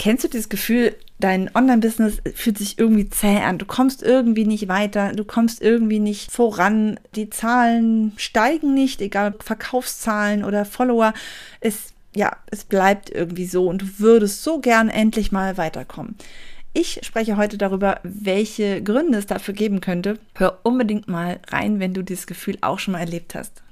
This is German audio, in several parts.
Kennst du dieses Gefühl, dein Online-Business fühlt sich irgendwie zäh an? Du kommst irgendwie nicht weiter, du kommst irgendwie nicht voran, die Zahlen steigen nicht, egal ob Verkaufszahlen oder Follower. Es, ja, es bleibt irgendwie so und du würdest so gern endlich mal weiterkommen. Ich spreche heute darüber, welche Gründe es dafür geben könnte. Hör unbedingt mal rein, wenn du dieses Gefühl auch schon mal erlebt hast.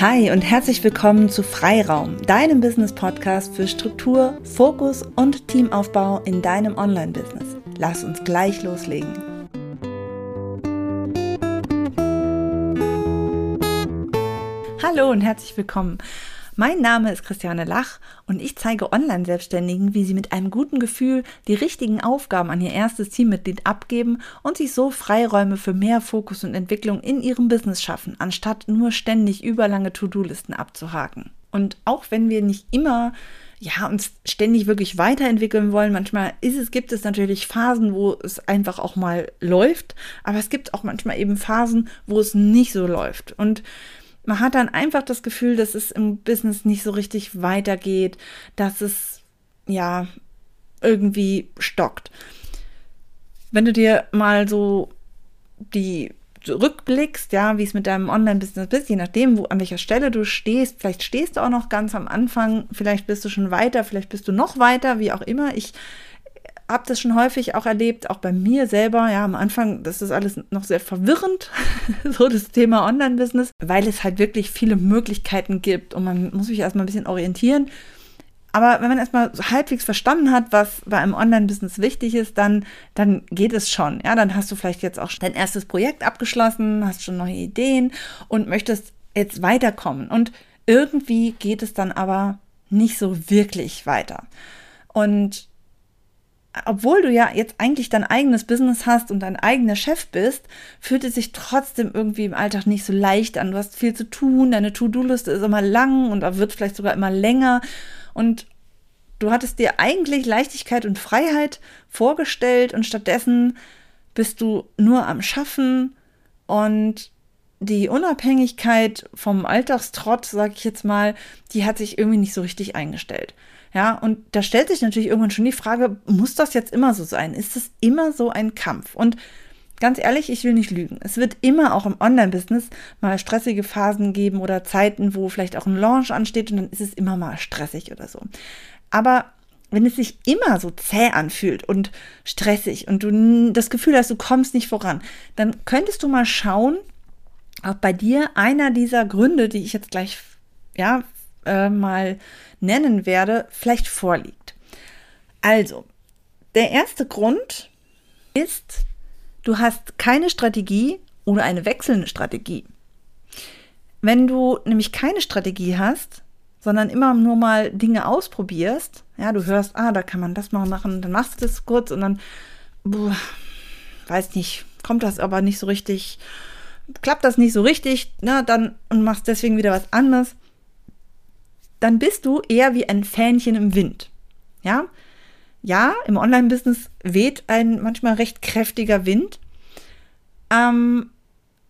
Hi und herzlich willkommen zu Freiraum, deinem Business-Podcast für Struktur, Fokus und Teamaufbau in deinem Online-Business. Lass uns gleich loslegen. Hallo und herzlich willkommen. Mein Name ist Christiane Lach und ich zeige Online-Selbstständigen, wie sie mit einem guten Gefühl die richtigen Aufgaben an ihr erstes Teammitglied abgeben und sich so Freiräume für mehr Fokus und Entwicklung in ihrem Business schaffen, anstatt nur ständig überlange To-Do-Listen abzuhaken. Und auch wenn wir nicht immer ja, uns ständig wirklich weiterentwickeln wollen. Manchmal ist es, gibt es natürlich Phasen, wo es einfach auch mal läuft, aber es gibt auch manchmal eben Phasen, wo es nicht so läuft. Und man hat dann einfach das Gefühl, dass es im Business nicht so richtig weitergeht, dass es ja irgendwie stockt. Wenn du dir mal so die rückblickst, ja, wie es mit deinem Online-Business ist, je nachdem, wo, an welcher Stelle du stehst, vielleicht stehst du auch noch ganz am Anfang, vielleicht bist du schon weiter, vielleicht bist du noch weiter, wie auch immer. Ich habe das schon häufig auch erlebt, auch bei mir selber. Ja, am Anfang, das ist alles noch sehr verwirrend, so das Thema Online-Business, weil es halt wirklich viele Möglichkeiten gibt und man muss sich erstmal ein bisschen orientieren. Aber wenn man erstmal halbwegs verstanden hat, was bei einem Online-Business wichtig ist, dann, dann geht es schon. Ja, dann hast du vielleicht jetzt auch dein erstes Projekt abgeschlossen, hast schon neue Ideen und möchtest jetzt weiterkommen. Und irgendwie geht es dann aber nicht so wirklich weiter. Und obwohl du ja jetzt eigentlich dein eigenes Business hast und dein eigener Chef bist, fühlt es sich trotzdem irgendwie im Alltag nicht so leicht an. Du hast viel zu tun, deine To-Do-Liste ist immer lang und wird vielleicht sogar immer länger. Und du hattest dir eigentlich Leichtigkeit und Freiheit vorgestellt und stattdessen bist du nur am Schaffen und die Unabhängigkeit vom Alltagstrott, sag ich jetzt mal, die hat sich irgendwie nicht so richtig eingestellt. Ja, und da stellt sich natürlich irgendwann schon die Frage, muss das jetzt immer so sein? Ist es immer so ein Kampf? Und ganz ehrlich, ich will nicht lügen. Es wird immer auch im Online-Business mal stressige Phasen geben oder Zeiten, wo vielleicht auch ein Launch ansteht und dann ist es immer mal stressig oder so. Aber wenn es sich immer so zäh anfühlt und stressig und du das Gefühl hast, du kommst nicht voran, dann könntest du mal schauen, ob bei dir einer dieser Gründe, die ich jetzt gleich ja äh, mal nennen werde, vielleicht vorliegt. Also, der erste Grund ist, du hast keine Strategie oder eine wechselnde Strategie. Wenn du nämlich keine Strategie hast, sondern immer nur mal Dinge ausprobierst, ja, du hörst, ah, da kann man das mal machen, dann machst du das kurz und dann, boah, weiß nicht, kommt das aber nicht so richtig, klappt das nicht so richtig, na, dann und machst deswegen wieder was anderes dann bist du eher wie ein Fähnchen im Wind. Ja? Ja, im Online-Business weht ein manchmal recht kräftiger Wind. Ähm,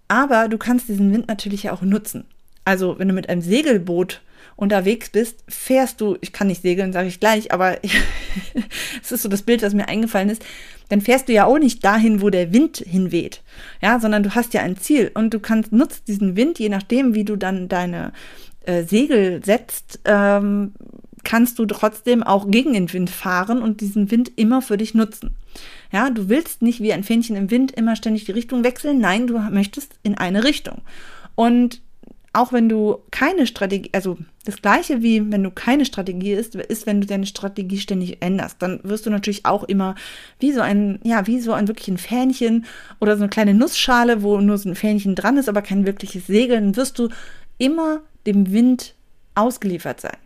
aber du kannst diesen Wind natürlich ja auch nutzen. Also, wenn du mit einem Segelboot unterwegs bist, fährst du, ich kann nicht segeln, sage ich gleich, aber es ist so das Bild, das mir eingefallen ist, dann fährst du ja auch nicht dahin, wo der Wind hinweht, ja, sondern du hast ja ein Ziel und du kannst nutzt diesen Wind, je nachdem, wie du dann deine äh, Segel setzt, ähm, kannst du trotzdem auch gegen den Wind fahren und diesen Wind immer für dich nutzen. Ja, du willst nicht wie ein Fähnchen im Wind immer ständig die Richtung wechseln. Nein, du möchtest in eine Richtung. Und auch wenn du keine Strategie, also das gleiche wie wenn du keine Strategie ist, ist, wenn du deine Strategie ständig änderst, dann wirst du natürlich auch immer wie so ein, ja, wie so ein wirklich ein Fähnchen oder so eine kleine Nussschale, wo nur so ein Fähnchen dran ist, aber kein wirkliches Segel, dann wirst du immer dem Wind ausgeliefert sein.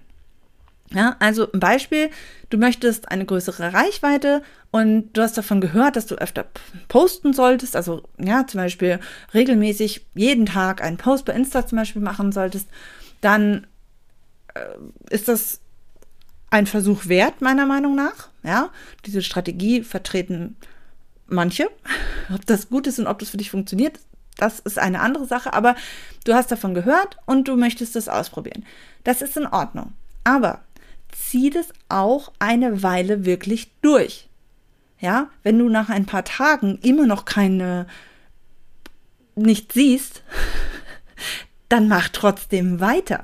Ja, also ein Beispiel, du möchtest eine größere Reichweite und du hast davon gehört, dass du öfter posten solltest, also ja, zum Beispiel regelmäßig jeden Tag einen Post bei Insta zum Beispiel machen solltest, dann äh, ist das ein Versuch wert, meiner Meinung nach. Ja, diese Strategie vertreten manche. Ob das gut ist und ob das für dich funktioniert, das ist eine andere Sache, aber du hast davon gehört und du möchtest es ausprobieren. Das ist in Ordnung. Aber zieh das auch eine Weile wirklich durch. Ja, wenn du nach ein paar Tagen immer noch keine nicht siehst, dann mach trotzdem weiter.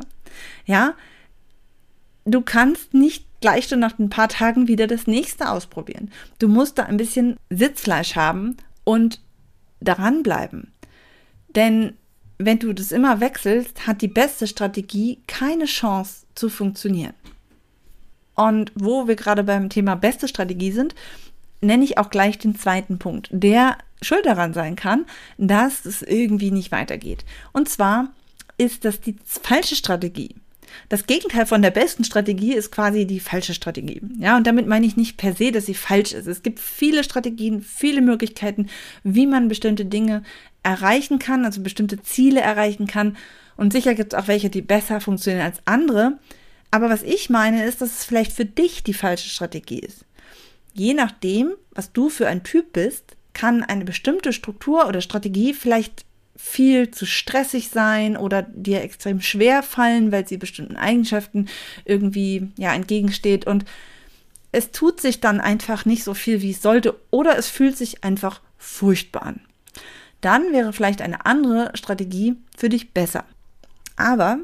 Ja, du kannst nicht gleich schon nach ein paar Tagen wieder das nächste ausprobieren. Du musst da ein bisschen Sitzfleisch haben und daran bleiben. Denn wenn du das immer wechselst, hat die beste Strategie keine Chance zu funktionieren. Und wo wir gerade beim Thema beste Strategie sind, nenne ich auch gleich den zweiten Punkt, der schuld daran sein kann, dass es irgendwie nicht weitergeht. Und zwar ist das die falsche Strategie. Das Gegenteil von der besten Strategie ist quasi die falsche Strategie. Ja, und damit meine ich nicht per se, dass sie falsch ist. Es gibt viele Strategien, viele Möglichkeiten, wie man bestimmte Dinge erreichen kann, also bestimmte Ziele erreichen kann. Und sicher gibt es auch welche, die besser funktionieren als andere. Aber was ich meine, ist, dass es vielleicht für dich die falsche Strategie ist. Je nachdem, was du für ein Typ bist, kann eine bestimmte Struktur oder Strategie vielleicht viel zu stressig sein oder dir extrem schwer fallen, weil sie bestimmten Eigenschaften irgendwie ja entgegensteht und es tut sich dann einfach nicht so viel, wie es sollte oder es fühlt sich einfach furchtbar an. Dann wäre vielleicht eine andere Strategie für dich besser. Aber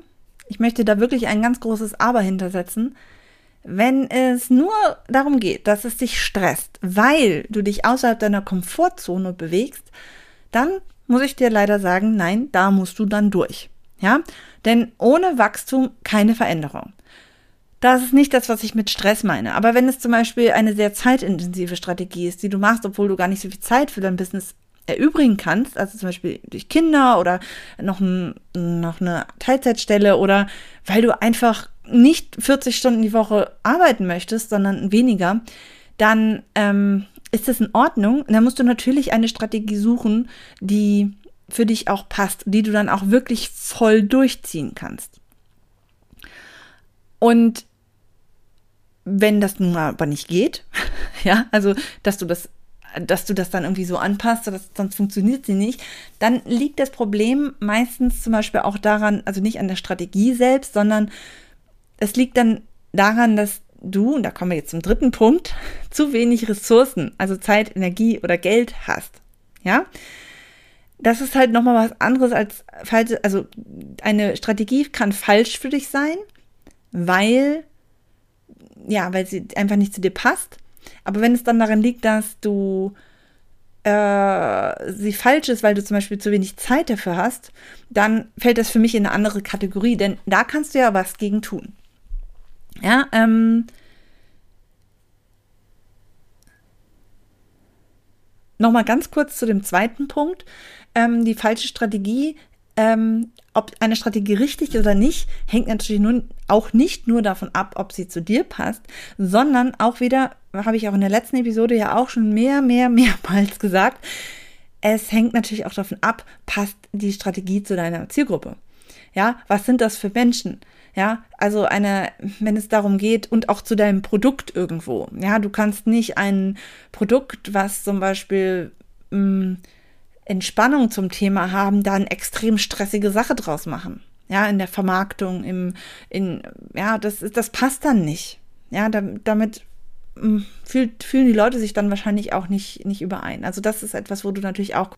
ich möchte da wirklich ein ganz großes Aber hintersetzen. Wenn es nur darum geht, dass es dich stresst, weil du dich außerhalb deiner Komfortzone bewegst, dann muss ich dir leider sagen, nein, da musst du dann durch. Ja, denn ohne Wachstum keine Veränderung. Das ist nicht das, was ich mit Stress meine. Aber wenn es zum Beispiel eine sehr zeitintensive Strategie ist, die du machst, obwohl du gar nicht so viel Zeit für dein Business erübrigen kannst, also zum Beispiel durch Kinder oder noch, ein, noch eine Teilzeitstelle oder weil du einfach nicht 40 Stunden die Woche arbeiten möchtest, sondern weniger, dann ähm, ist das in Ordnung. Dann musst du natürlich eine Strategie suchen, die für dich auch passt, die du dann auch wirklich voll durchziehen kannst. Und wenn das nun aber nicht geht, ja, also dass du das dass du das dann irgendwie so anpasst, oder sonst funktioniert sie nicht, dann liegt das Problem meistens zum Beispiel auch daran, also nicht an der Strategie selbst, sondern es liegt dann daran, dass du, und da kommen wir jetzt zum dritten Punkt, zu wenig Ressourcen, also Zeit, Energie oder Geld hast. Ja? Das ist halt nochmal was anderes als falsch, also eine Strategie kann falsch für dich sein, weil, ja, weil sie einfach nicht zu dir passt. Aber wenn es dann daran liegt, dass du äh, sie falsch ist, weil du zum Beispiel zu wenig Zeit dafür hast, dann fällt das für mich in eine andere Kategorie, denn da kannst du ja was gegen tun. Ja, ähm, Nochmal ganz kurz zu dem zweiten Punkt. Ähm, die falsche Strategie, ähm, ob eine Strategie richtig ist oder nicht, hängt natürlich nun auch nicht nur davon ab, ob sie zu dir passt, sondern auch wieder, habe ich auch in der letzten Episode ja auch schon mehr, mehr, mehrmals gesagt, es hängt natürlich auch davon ab, passt die Strategie zu deiner Zielgruppe. Ja, was sind das für Menschen? Ja, also eine, wenn es darum geht und auch zu deinem Produkt irgendwo. Ja, du kannst nicht ein Produkt, was zum Beispiel mh, mm, Entspannung zum Thema haben, da eine extrem stressige Sache draus machen. Ja, in der Vermarktung, im, in, ja, das, das passt dann nicht. Ja, damit mh, mm, fühlt, fühlen die Leute sich dann wahrscheinlich auch nicht, nicht überein. Also das ist etwas, wo du natürlich auch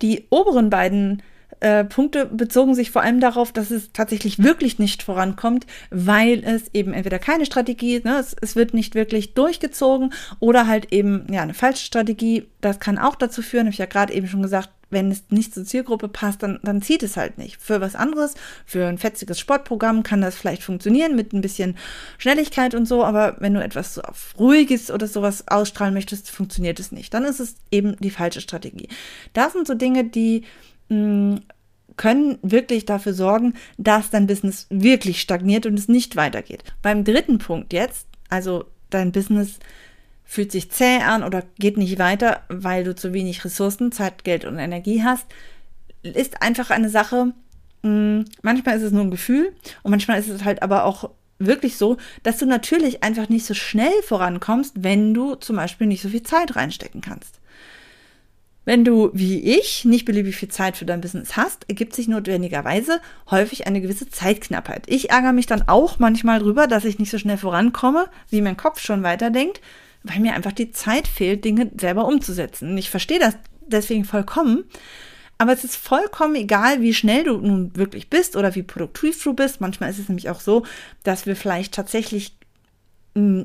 die oberen beiden äh, Punkte bezogen sich vor allem darauf, dass es tatsächlich wirklich nicht vorankommt, weil es eben entweder keine Strategie, ne, es, es wird nicht wirklich durchgezogen oder halt eben ja eine falsche Strategie. Das kann auch dazu führen, habe ich ja gerade eben schon gesagt, wenn es nicht zur Zielgruppe passt, dann, dann zieht es halt nicht. Für was anderes, für ein fetziges Sportprogramm kann das vielleicht funktionieren mit ein bisschen Schnelligkeit und so, aber wenn du etwas so auf Ruhiges oder sowas ausstrahlen möchtest, funktioniert es nicht. Dann ist es eben die falsche Strategie. Das sind so Dinge, die können wirklich dafür sorgen, dass dein Business wirklich stagniert und es nicht weitergeht. Beim dritten Punkt jetzt, also dein Business fühlt sich zäh an oder geht nicht weiter, weil du zu wenig Ressourcen, Zeit, Geld und Energie hast, ist einfach eine Sache, manchmal ist es nur ein Gefühl und manchmal ist es halt aber auch wirklich so, dass du natürlich einfach nicht so schnell vorankommst, wenn du zum Beispiel nicht so viel Zeit reinstecken kannst. Wenn du, wie ich, nicht beliebig viel Zeit für dein Business hast, ergibt sich notwendigerweise häufig eine gewisse Zeitknappheit. Ich ärgere mich dann auch manchmal drüber, dass ich nicht so schnell vorankomme, wie mein Kopf schon weiterdenkt, weil mir einfach die Zeit fehlt, Dinge selber umzusetzen. Und ich verstehe das deswegen vollkommen. Aber es ist vollkommen egal, wie schnell du nun wirklich bist oder wie produktiv du bist. Manchmal ist es nämlich auch so, dass wir vielleicht tatsächlich hm,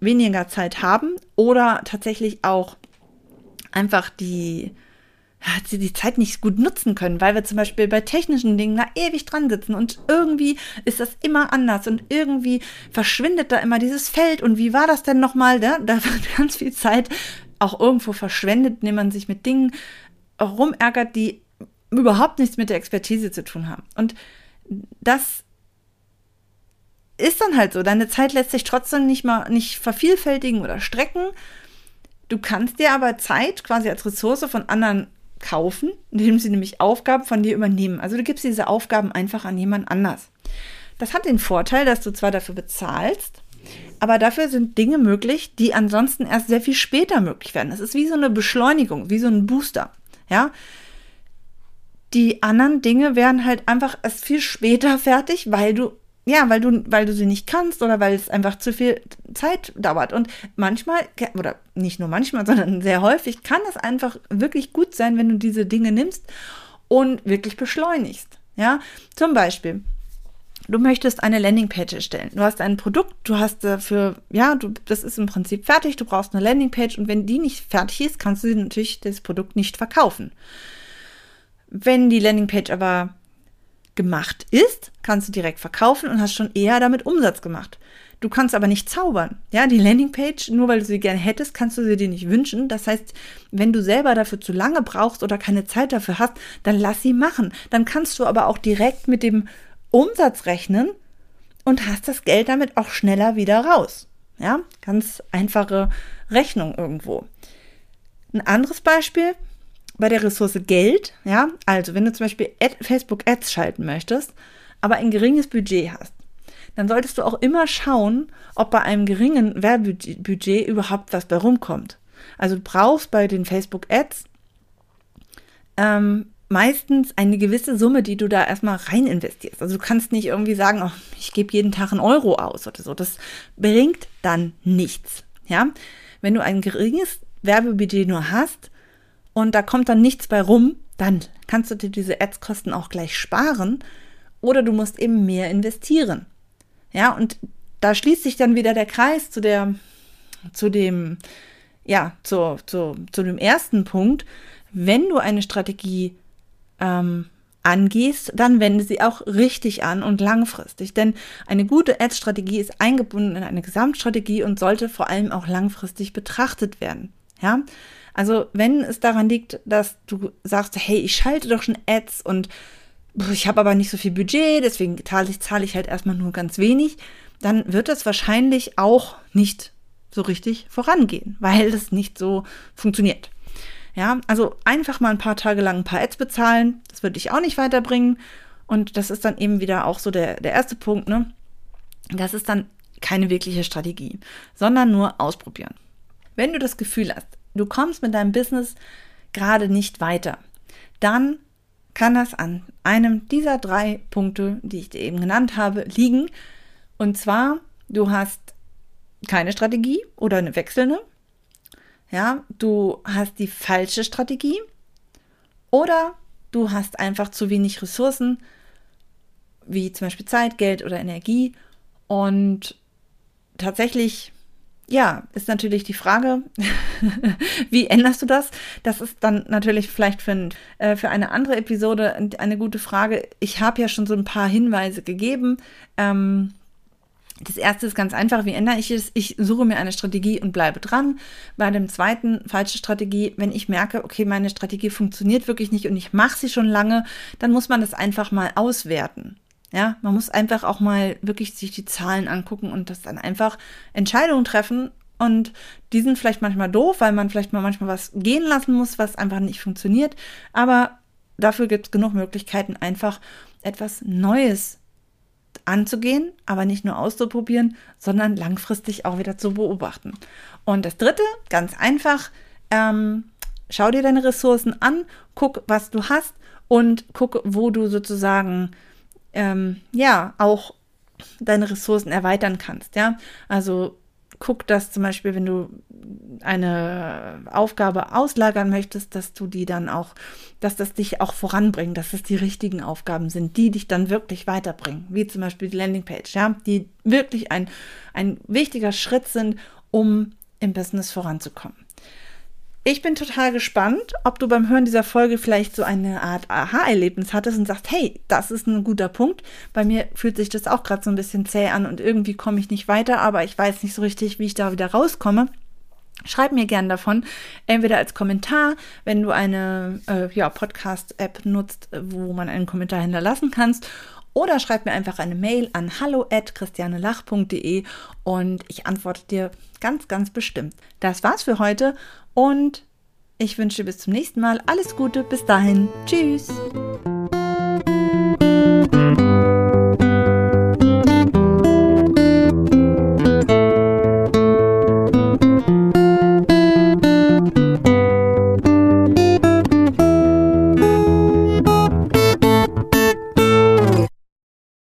weniger Zeit haben oder tatsächlich auch einfach die, ja, die Zeit nicht gut nutzen können, weil wir zum Beispiel bei technischen Dingen da ewig dran sitzen und irgendwie ist das immer anders und irgendwie verschwindet da immer dieses Feld und wie war das denn nochmal? Da, da wird ganz viel Zeit auch irgendwo verschwendet, indem man sich mit Dingen rumärgert, die überhaupt nichts mit der Expertise zu tun haben. Und das ist dann halt so. Deine Zeit lässt sich trotzdem nicht mal nicht vervielfältigen oder strecken. Du kannst dir aber Zeit quasi als Ressource von anderen kaufen, indem sie nämlich Aufgaben von dir übernehmen. Also du gibst diese Aufgaben einfach an jemand anders. Das hat den Vorteil, dass du zwar dafür bezahlst, aber dafür sind Dinge möglich, die ansonsten erst sehr viel später möglich werden. Es ist wie so eine Beschleunigung, wie so ein Booster. Ja, die anderen Dinge werden halt einfach erst viel später fertig, weil du ja, weil du, weil du sie nicht kannst oder weil es einfach zu viel Zeit dauert. Und manchmal, oder nicht nur manchmal, sondern sehr häufig, kann es einfach wirklich gut sein, wenn du diese Dinge nimmst und wirklich beschleunigst. Ja, zum Beispiel, du möchtest eine Landingpage erstellen. Du hast ein Produkt, du hast dafür, ja, du, das ist im Prinzip fertig, du brauchst eine Landingpage und wenn die nicht fertig ist, kannst du natürlich das Produkt nicht verkaufen. Wenn die Landingpage aber gemacht ist, kannst du direkt verkaufen und hast schon eher damit Umsatz gemacht. Du kannst aber nicht zaubern. Ja, die Landingpage, nur weil du sie gerne hättest, kannst du sie dir nicht wünschen. Das heißt, wenn du selber dafür zu lange brauchst oder keine Zeit dafür hast, dann lass sie machen. Dann kannst du aber auch direkt mit dem Umsatz rechnen und hast das Geld damit auch schneller wieder raus. Ja, ganz einfache Rechnung irgendwo. Ein anderes Beispiel, bei der Ressource Geld, ja, also wenn du zum Beispiel Ad, Facebook Ads schalten möchtest, aber ein geringes Budget hast, dann solltest du auch immer schauen, ob bei einem geringen Werbebudget überhaupt was bei rumkommt. Also du brauchst bei den Facebook Ads ähm, meistens eine gewisse Summe, die du da erstmal rein investierst. Also du kannst nicht irgendwie sagen, oh, ich gebe jeden Tag einen Euro aus oder so. Das bringt dann nichts. Ja, wenn du ein geringes Werbebudget nur hast, und da kommt dann nichts bei rum, dann kannst du dir diese Ads-Kosten auch gleich sparen oder du musst eben mehr investieren. Ja, und da schließt sich dann wieder der Kreis zu der, zu dem, ja, zu, zu, zu dem ersten Punkt. Wenn du eine Strategie ähm, angehst, dann wende sie auch richtig an und langfristig. Denn eine gute Ads-Strategie ist eingebunden in eine Gesamtstrategie und sollte vor allem auch langfristig betrachtet werden. Ja, also wenn es daran liegt, dass du sagst, hey, ich schalte doch schon Ads und ich habe aber nicht so viel Budget, deswegen zahle ich, zahle ich halt erstmal nur ganz wenig, dann wird es wahrscheinlich auch nicht so richtig vorangehen, weil das nicht so funktioniert. Ja, also einfach mal ein paar Tage lang ein paar Ads bezahlen, das würde dich auch nicht weiterbringen. Und das ist dann eben wieder auch so der, der erste Punkt, ne? Das ist dann keine wirkliche Strategie, sondern nur ausprobieren. Wenn du das Gefühl hast, du kommst mit deinem Business gerade nicht weiter, dann kann das an einem dieser drei Punkte, die ich dir eben genannt habe, liegen. Und zwar, du hast keine Strategie oder eine wechselnde. Ja, du hast die falsche Strategie oder du hast einfach zu wenig Ressourcen, wie zum Beispiel Zeit, Geld oder Energie. Und tatsächlich ja, ist natürlich die Frage, wie änderst du das? Das ist dann natürlich vielleicht für, äh, für eine andere Episode eine gute Frage. Ich habe ja schon so ein paar Hinweise gegeben. Ähm, das erste ist ganz einfach, wie ändere ich es? Ich suche mir eine Strategie und bleibe dran. Bei dem zweiten, falsche Strategie, wenn ich merke, okay, meine Strategie funktioniert wirklich nicht und ich mache sie schon lange, dann muss man das einfach mal auswerten. Ja, man muss einfach auch mal wirklich sich die Zahlen angucken und das dann einfach Entscheidungen treffen. Und die sind vielleicht manchmal doof, weil man vielleicht mal manchmal was gehen lassen muss, was einfach nicht funktioniert. Aber dafür gibt es genug Möglichkeiten, einfach etwas Neues anzugehen, aber nicht nur auszuprobieren, sondern langfristig auch wieder zu beobachten. Und das dritte, ganz einfach, ähm, schau dir deine Ressourcen an, guck, was du hast und guck, wo du sozusagen ähm, ja auch deine Ressourcen erweitern kannst. Ja, also guck, dass zum Beispiel, wenn du eine Aufgabe auslagern möchtest, dass du die dann auch, dass das dich auch voranbringt, dass es die richtigen Aufgaben sind, die dich dann wirklich weiterbringen, wie zum Beispiel die Landingpage, ja, die wirklich ein, ein wichtiger Schritt sind, um im Business voranzukommen. Ich bin total gespannt, ob du beim Hören dieser Folge vielleicht so eine Art Aha-Erlebnis hattest und sagst, hey, das ist ein guter Punkt. Bei mir fühlt sich das auch gerade so ein bisschen zäh an und irgendwie komme ich nicht weiter, aber ich weiß nicht so richtig, wie ich da wieder rauskomme. Schreib mir gern davon, entweder als Kommentar, wenn du eine äh, ja, Podcast-App nutzt, wo man einen Kommentar hinterlassen kannst, oder schreib mir einfach eine Mail an hallo@christianelach.de und ich antworte dir ganz, ganz bestimmt. Das war's für heute und ich wünsche bis zum nächsten Mal alles Gute. Bis dahin. Tschüss.